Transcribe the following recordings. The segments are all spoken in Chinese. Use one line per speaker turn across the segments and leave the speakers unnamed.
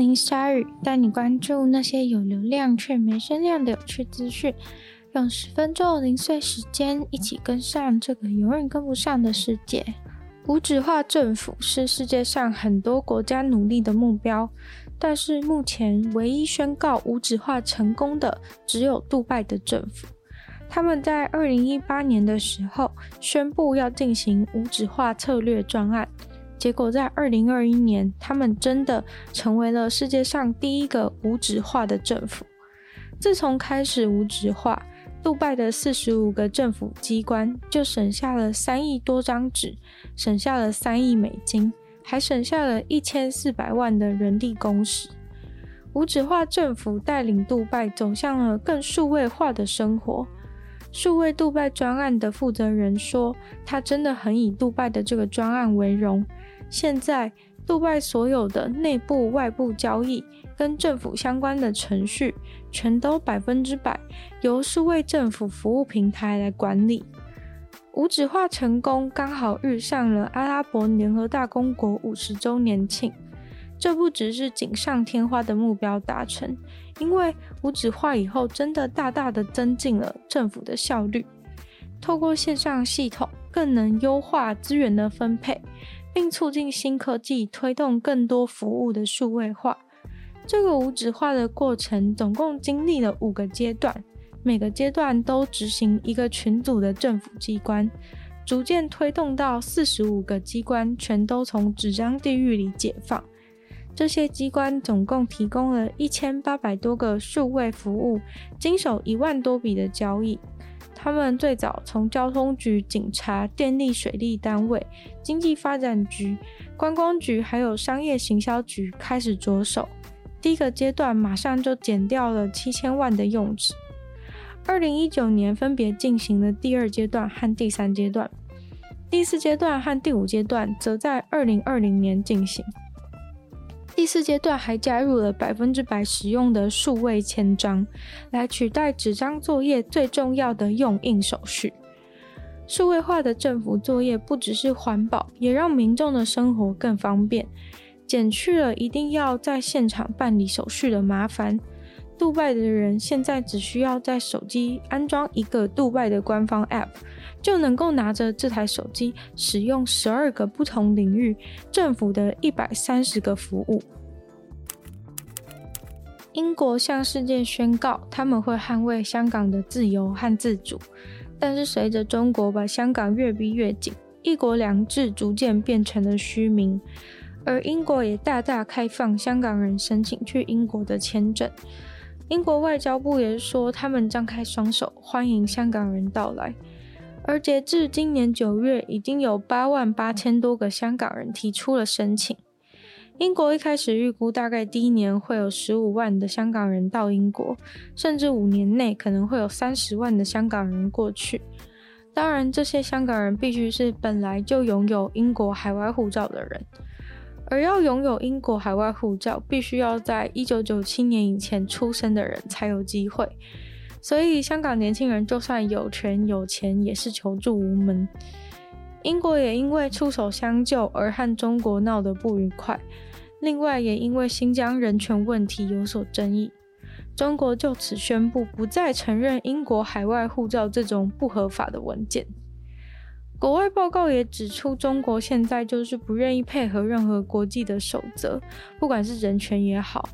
欢迎光临鲨语，带你关注那些有流量却没声量的有趣资讯。用十分钟的零碎时间，一起跟上这个永远跟不上的世界。无纸化政府是世界上很多国家努力的目标，但是目前唯一宣告无纸化成功的只有杜拜的政府。他们在二零一八年的时候宣布要进行无纸化策略专案，结果在二零二一年，他们真的成为了世界上第一个无纸化的政府。自从开始无纸化，杜拜的四十五个政府机关就省下了三亿多张纸，省下了三亿美金，还省下了一千四百万的人力工时。无纸化政府带领杜拜走向了更数位化的生活。数位杜拜专案的负责人说：“他真的很以杜拜的这个专案为荣。现在，杜拜所有的内部、外部交易跟政府相关的程序。”全都百分之百由数位政府服务平台来管理。无纸化成功，刚好遇上了阿拉伯联合大公国五十周年庆。这不只是锦上添花的目标达成，因为无纸化以后，真的大大的增进了政府的效率。透过线上系统，更能优化资源的分配，并促进新科技推动更多服务的数位化。这个无纸化的过程总共经历了五个阶段，每个阶段都执行一个群组的政府机关，逐渐推动到四十五个机关全都从纸张地狱里解放。这些机关总共提供了一千八百多个数位服务，经手一万多笔的交易。他们最早从交通局、警察、电力水利单位、经济发展局、观光局还有商业行销局开始着手。第一个阶段马上就减掉了七千万的用纸。二零一九年分别进行了第二阶段和第三阶段，第四阶段和第五阶段则在二零二零年进行。第四阶段还加入了百分之百使用的数位签章，来取代纸张作业最重要的用印手续。数位化的政府作业不只是环保，也让民众的生活更方便。减去了一定要在现场办理手续的麻烦。杜拜的人现在只需要在手机安装一个杜拜的官方 App，就能够拿着这台手机使用十二个不同领域政府的一百三十个服务。英国向世界宣告他们会捍卫香港的自由和自主，但是随着中国把香港越逼越紧，一国两制逐渐变成了虚名。而英国也大大开放香港人申请去英国的签证。英国外交部也说，他们张开双手欢迎香港人到来。而截至今年九月，已经有八万八千多个香港人提出了申请。英国一开始预估，大概第一年会有十五万的香港人到英国，甚至五年内可能会有三十万的香港人过去。当然，这些香港人必须是本来就拥有英国海外护照的人。而要拥有英国海外护照，必须要在一九九七年以前出生的人才有机会。所以，香港年轻人就算有权有钱，也是求助无门。英国也因为出手相救而和中国闹得不愉快。另外，也因为新疆人权问题有所争议，中国就此宣布不再承认英国海外护照这种不合法的文件。国外报告也指出，中国现在就是不愿意配合任何国际的守则，不管是人权也好。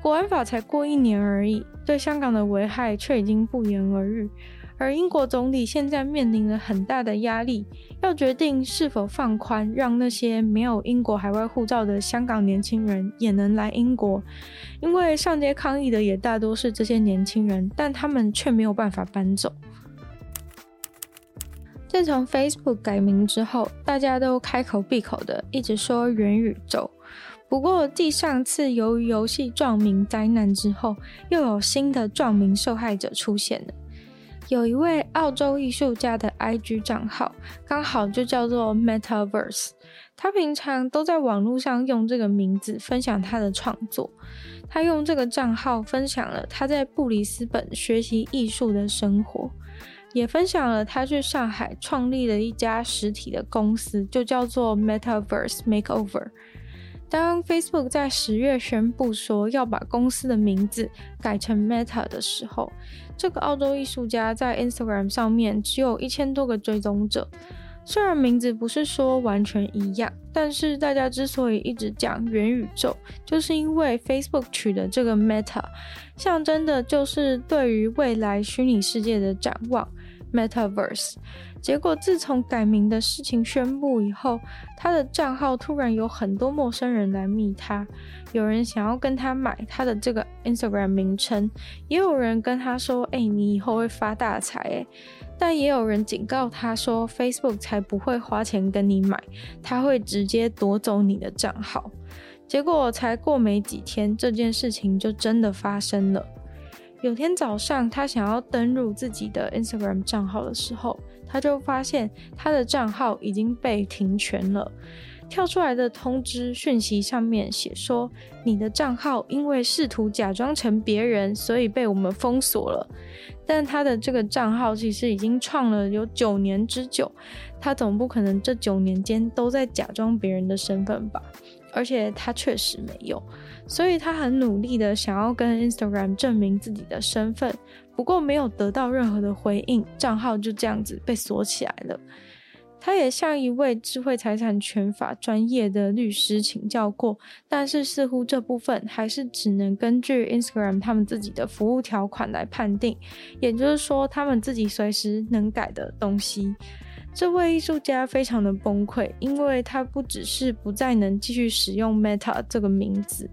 国安法才过一年而已，对香港的危害却已经不言而喻。而英国总理现在面临了很大的压力，要决定是否放宽，让那些没有英国海外护照的香港年轻人也能来英国。因为上街抗议的也大多是这些年轻人，但他们却没有办法搬走。自从 Facebook 改名之后，大家都开口闭口的一直说元宇宙。不过，继上次由于游戏撞名灾难之后，又有新的撞名受害者出现了。有一位澳洲艺术家的 IG 账号，刚好就叫做 Metaverse。他平常都在网络上用这个名字分享他的创作。他用这个账号分享了他在布里斯本学习艺术的生活。也分享了他去上海创立了一家实体的公司，就叫做 Metaverse Makeover。当 Facebook 在十月宣布说要把公司的名字改成 Meta 的时候，这个澳洲艺术家在 Instagram 上面只有一千多个追踪者。虽然名字不是说完全一样，但是大家之所以一直讲元宇宙，就是因为 Facebook 取的这个 Meta，象征的就是对于未来虚拟世界的展望。Metaverse，结果自从改名的事情宣布以后，他的账号突然有很多陌生人来密他，有人想要跟他买他的这个 Instagram 名称，也有人跟他说：“哎、你以后会发大财。”哎，但也有人警告他说：“Facebook 才不会花钱跟你买，他会直接夺走你的账号。”结果才过没几天，这件事情就真的发生了。有天早上，他想要登入自己的 Instagram 账号的时候，他就发现他的账号已经被停权了。跳出来的通知讯息上面写说：“你的账号因为试图假装成别人，所以被我们封锁了。”但他的这个账号其实已经创了有九年之久，他总不可能这九年间都在假装别人的身份吧？而且他确实没有。所以他很努力的想要跟 Instagram 证明自己的身份，不过没有得到任何的回应，账号就这样子被锁起来了。他也向一位智慧财产权法专业的律师请教过，但是似乎这部分还是只能根据 Instagram 他们自己的服务条款来判定，也就是说他们自己随时能改的东西。这位艺术家非常的崩溃，因为他不只是不再能继续使用 Meta 这个名字，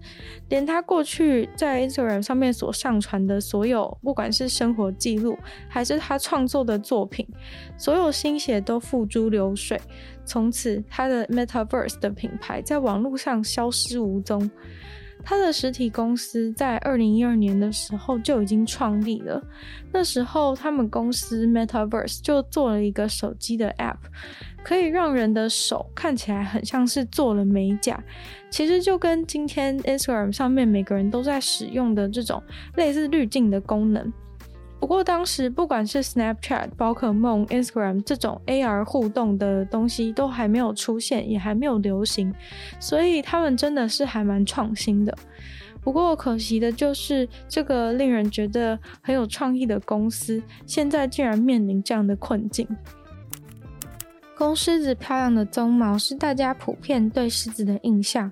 连他过去在 Instagram 上面所上传的所有，不管是生活记录还是他创作的作品，所有心血都付诸流水。从此，他的 Metaverse 的品牌在网络上消失无踪。他的实体公司在二零一二年的时候就已经创立了。那时候，他们公司 Metaverse 就做了一个手机的 App，可以让人的手看起来很像是做了美甲。其实就跟今天 Instagram 上面每个人都在使用的这种类似滤镜的功能。不过当时不管是 Snapchat、宝可梦、Instagram 这种 AR 互动的东西都还没有出现，也还没有流行，所以他们真的是还蛮创新的。不过可惜的就是，这个令人觉得很有创意的公司，现在竟然面临这样的困境。公狮子漂亮的鬃毛是大家普遍对狮子的印象，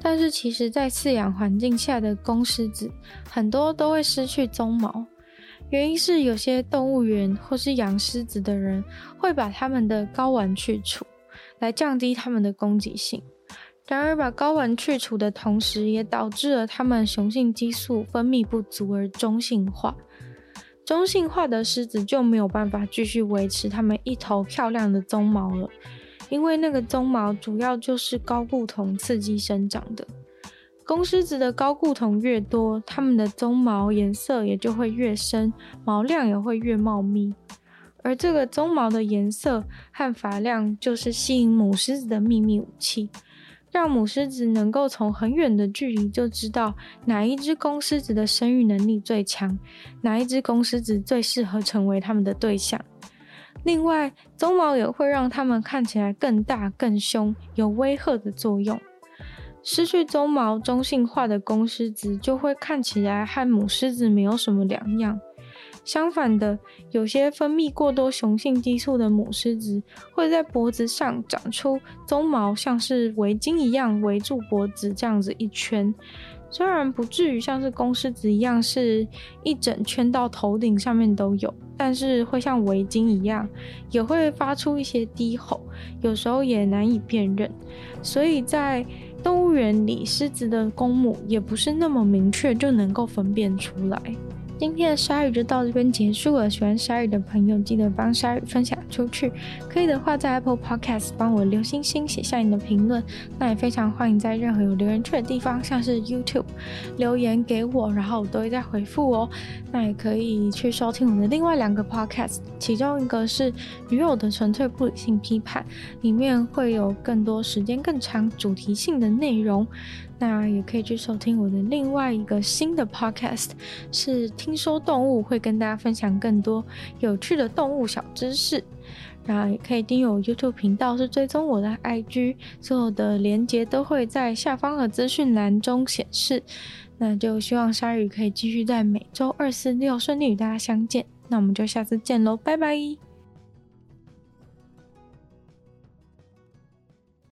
但是其实在饲养环境下的公狮子，很多都会失去鬃毛。原因是有些动物园或是养狮子的人会把它们的睾丸去除，来降低它们的攻击性。然而，把睾丸去除的同时，也导致了它们雄性激素分泌不足而中性化。中性化的狮子就没有办法继续维持它们一头漂亮的鬃毛了，因为那个鬃毛主要就是睾固酮刺激生长的。公狮子的高固酮越多，它们的鬃毛颜色也就会越深，毛量也会越茂密。而这个鬃毛的颜色和发量，就是吸引母狮子的秘密武器，让母狮子能够从很远的距离就知道哪一只公狮子的生育能力最强，哪一只公狮子最适合成为它们的对象。另外，鬃毛也会让它们看起来更大、更凶，有威吓的作用。失去鬃毛，中性化的公狮子就会看起来和母狮子没有什么两样。相反的，有些分泌过多雄性激素的母狮子会在脖子上长出鬃毛，像是围巾一样围住脖子，这样子一圈。虽然不至于像是公狮子一样是一整圈到头顶上面都有，但是会像围巾一样，也会发出一些低吼，有时候也难以辨认。所以在动物园里，狮子的公母也不是那么明确就能够分辨出来。今天的鲨鱼就到这边结束了。喜欢鲨鱼的朋友，记得帮鲨鱼分享出去。可以的话，在 Apple Podcast 帮我留星星，写下你的评论。那也非常欢迎在任何有留言区的地方，像是 YouTube 留言给我，然后我都会再回复哦。那也可以去收听我的另外两个 Podcast，其中一个是《女友的纯粹不理性批判》，里面会有更多时间更长、主题性的内容。那也可以去收听我的另外一个新的 podcast，是听说动物，会跟大家分享更多有趣的动物小知识。那也可以订阅我 YouTube 频道，是追踪我的 IG，所有的连结都会在下方的资讯栏中显示。那就希望鲨鱼可以继续在每周二、四、六顺利与大家相见。那我们就下次见喽，拜拜。